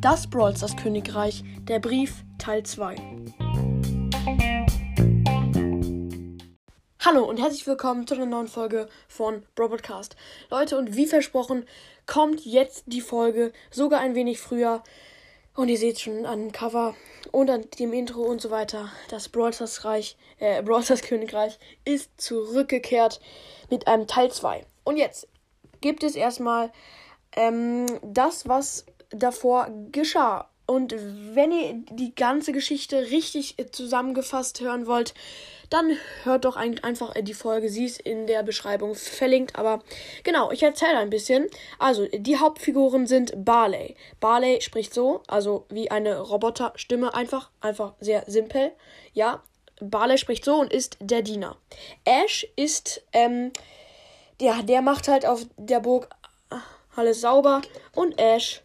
Das Brawl Stars Königreich, der Brief Teil 2. Hallo und herzlich willkommen zu einer neuen Folge von Brawl Podcast. Leute, und wie versprochen, kommt jetzt die Folge sogar ein wenig früher. Und ihr seht schon an dem Cover und an dem Intro und so weiter, das Brawl Stars Reich, äh, Brawl Königreich ist zurückgekehrt mit einem Teil 2. Und jetzt gibt es erstmal ähm, das, was davor geschah. Und wenn ihr die ganze Geschichte richtig zusammengefasst hören wollt, dann hört doch ein, einfach die Folge. Sie ist in der Beschreibung verlinkt. Aber genau, ich erzähle ein bisschen. Also, die Hauptfiguren sind Barley. Barley spricht so, also wie eine Roboterstimme einfach. Einfach sehr simpel. Ja, Barley spricht so und ist der Diener. Ash ist, ähm, ja, der macht halt auf der Burg alles sauber. Und Ash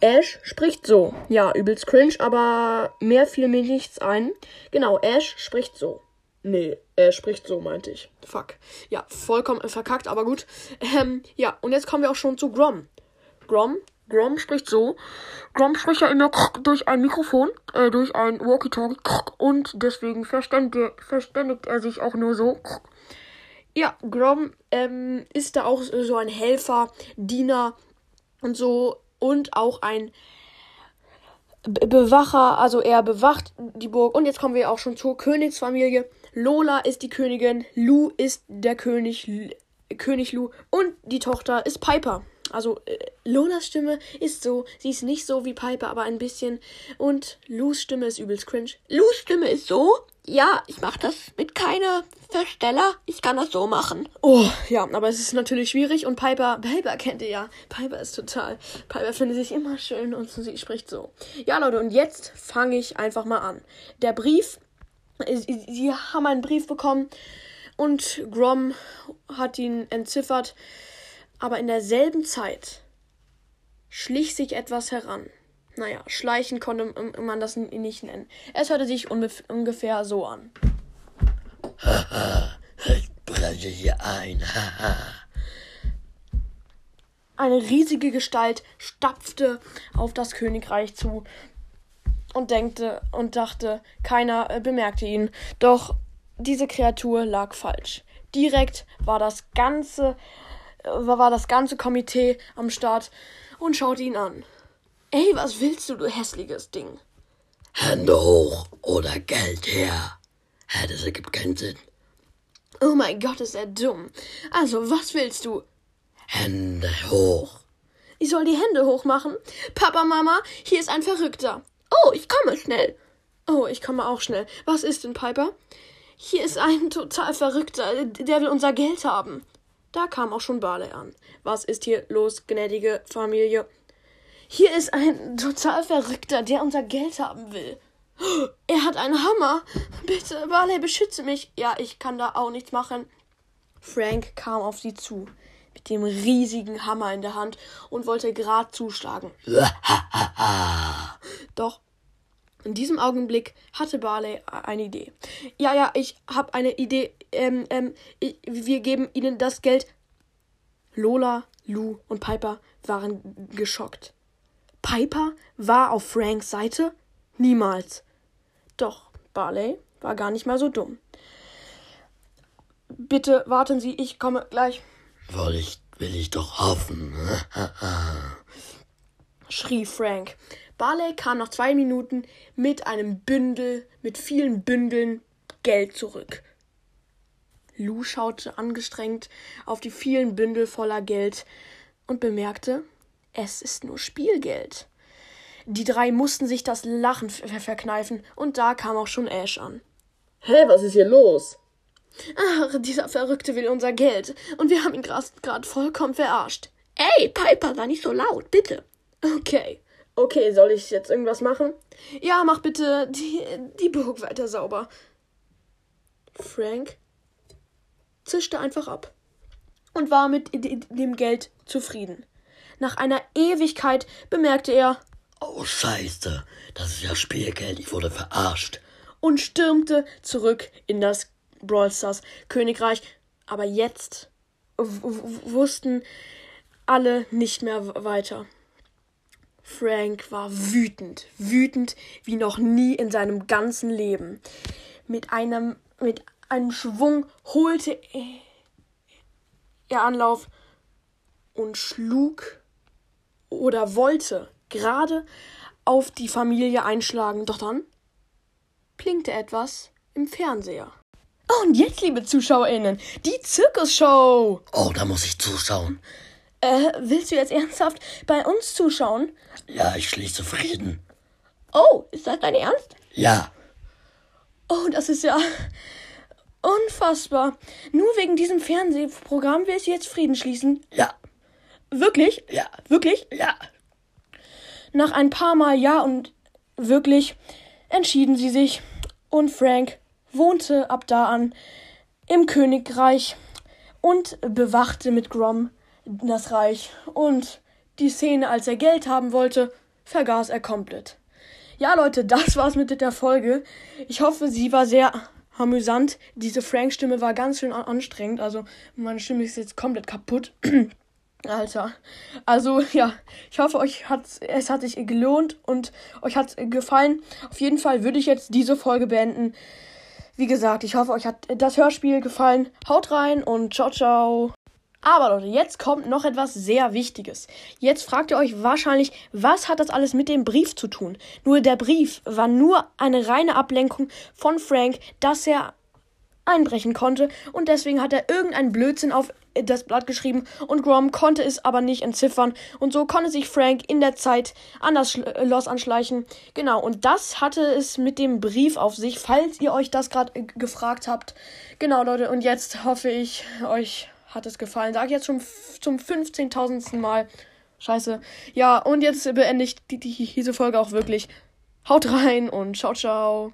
Ash spricht so. Ja, übelst cringe, aber mehr fiel mir nichts ein. Genau, Ash spricht so. Nee, er spricht so, meinte ich. Fuck. Ja, vollkommen verkackt, aber gut. Ähm, ja, und jetzt kommen wir auch schon zu Grom. Grom, Grom spricht so. Grom spricht ja immer durch ein Mikrofon, äh, durch ein Walkie-Talkie und deswegen verständigt, verständigt er sich auch nur so. Ja, Grom ähm, ist da auch so ein Helfer, Diener und so und auch ein Be Bewacher, also er bewacht die Burg. Und jetzt kommen wir auch schon zur Königsfamilie. Lola ist die Königin, Lu ist der König, L König Lu und die Tochter ist Piper. Also äh, Lolas Stimme ist so, sie ist nicht so wie Piper, aber ein bisschen. Und Lus Stimme ist übelst cringe. Lus Stimme ist so, ja, ich mache das mit keiner Versteller. Ich kann das so machen. Oh, ja, aber es ist natürlich schwierig und Piper, Piper kennt ihr ja. Piper ist total. Piper findet sich immer schön und sie spricht so. Ja, Leute, und jetzt fange ich einfach mal an. Der Brief, sie haben einen Brief bekommen und Grom hat ihn entziffert, aber in derselben Zeit schlich sich etwas heran. Naja, schleichen konnte man das nicht nennen. Es hörte sich ungefähr so an. Ich breche hier ein. Eine riesige Gestalt stapfte auf das Königreich zu und denkte und dachte, keiner äh, bemerkte ihn. Doch diese Kreatur lag falsch. Direkt war das ganze äh, war das ganze Komitee am Start und schaute ihn an. Ey, was willst du, du hässliches Ding? Hände hoch oder Geld her. Hä, das ergibt keinen Sinn. Oh mein Gott, ist er dumm. Also, was willst du? Hände hoch. Ich soll die Hände hoch machen? Papa, Mama, hier ist ein Verrückter. Oh, ich komme schnell. Oh, ich komme auch schnell. Was ist denn, Piper? Hier ist ein total Verrückter, der will unser Geld haben. Da kam auch schon Barley an. Was ist hier los, gnädige Familie? Hier ist ein total Verrückter, der unser Geld haben will. Er hat einen Hammer. Bitte, Barley, beschütze mich. Ja, ich kann da auch nichts machen. Frank kam auf sie zu, mit dem riesigen Hammer in der Hand und wollte grad zuschlagen. Doch in diesem Augenblick hatte Barley eine Idee. Ja, ja, ich habe eine Idee. Ähm, ähm, ich, wir geben ihnen das Geld. Lola, Lou und Piper waren geschockt. Piper war auf Franks Seite? Niemals. Doch, Barley war gar nicht mal so dumm. Bitte warten Sie, ich komme gleich. Will ich, will ich doch hoffen. schrie Frank. Barley kam nach zwei Minuten mit einem Bündel, mit vielen Bündeln Geld zurück. Lou schaute angestrengt auf die vielen Bündel voller Geld und bemerkte, es ist nur Spielgeld. Die drei mussten sich das Lachen ver verkneifen, und da kam auch schon Ash an. Hä, was ist hier los? Ach, dieser Verrückte will unser Geld, und wir haben ihn gerade vollkommen verarscht. Ey, Piper, sei nicht so laut, bitte. Okay. Okay, soll ich jetzt irgendwas machen? Ja, mach bitte die, die Burg weiter sauber. Frank zischte einfach ab und war mit dem Geld zufrieden. Nach einer Ewigkeit bemerkte er, Oh Scheiße, das ist ja Spielgeld, ich wurde verarscht. Und stürmte zurück in das Brawl Stars Königreich. Aber jetzt wussten alle nicht mehr weiter. Frank war wütend, wütend wie noch nie in seinem ganzen Leben. Mit einem, mit einem Schwung holte er Anlauf und schlug oder wollte gerade auf die Familie einschlagen. Doch dann blinkte etwas im Fernseher. Und jetzt, liebe ZuschauerInnen, die Zirkusshow. Oh, da muss ich zuschauen. Äh, willst du jetzt ernsthaft bei uns zuschauen? Ja, ich schließe Frieden. Oh, ist das dein Ernst? Ja, Oh, das ist ja unfassbar. Nur wegen diesem Fernsehprogramm willst du jetzt Frieden schließen? ja, Wirklich? ja, Wirklich? ja. Nach ein paar Mal Ja und wirklich entschieden sie sich und Frank wohnte ab da an im Königreich und bewachte mit Grom das Reich und die Szene, als er Geld haben wollte, vergaß er komplett. Ja, Leute, das war's mit der Folge. Ich hoffe, sie war sehr amüsant. Diese Frank-Stimme war ganz schön an- anstrengend. Also, meine Stimme ist jetzt komplett kaputt. Alter. Also, ja, ich hoffe, euch hat es hat sich gelohnt und euch hat gefallen. Auf jeden Fall würde ich jetzt diese Folge beenden. Wie gesagt, ich hoffe, euch hat das Hörspiel gefallen. Haut rein und ciao, ciao. Aber Leute, jetzt kommt noch etwas sehr Wichtiges. Jetzt fragt ihr euch wahrscheinlich, was hat das alles mit dem Brief zu tun? Nur der Brief war nur eine reine Ablenkung von Frank, dass er einbrechen konnte und deswegen hat er irgendeinen Blödsinn auf das Blatt geschrieben und Grom konnte es aber nicht entziffern und so konnte sich Frank in der Zeit an das Schl äh, Schloss anschleichen. Genau, und das hatte es mit dem Brief auf sich, falls ihr euch das gerade äh, gefragt habt. Genau, Leute, und jetzt hoffe ich, euch hat es gefallen. Sag jetzt schon zum 15.000. Mal. Scheiße. Ja, und jetzt beende ich die, die, diese Folge auch wirklich. Haut rein und ciao, ciao.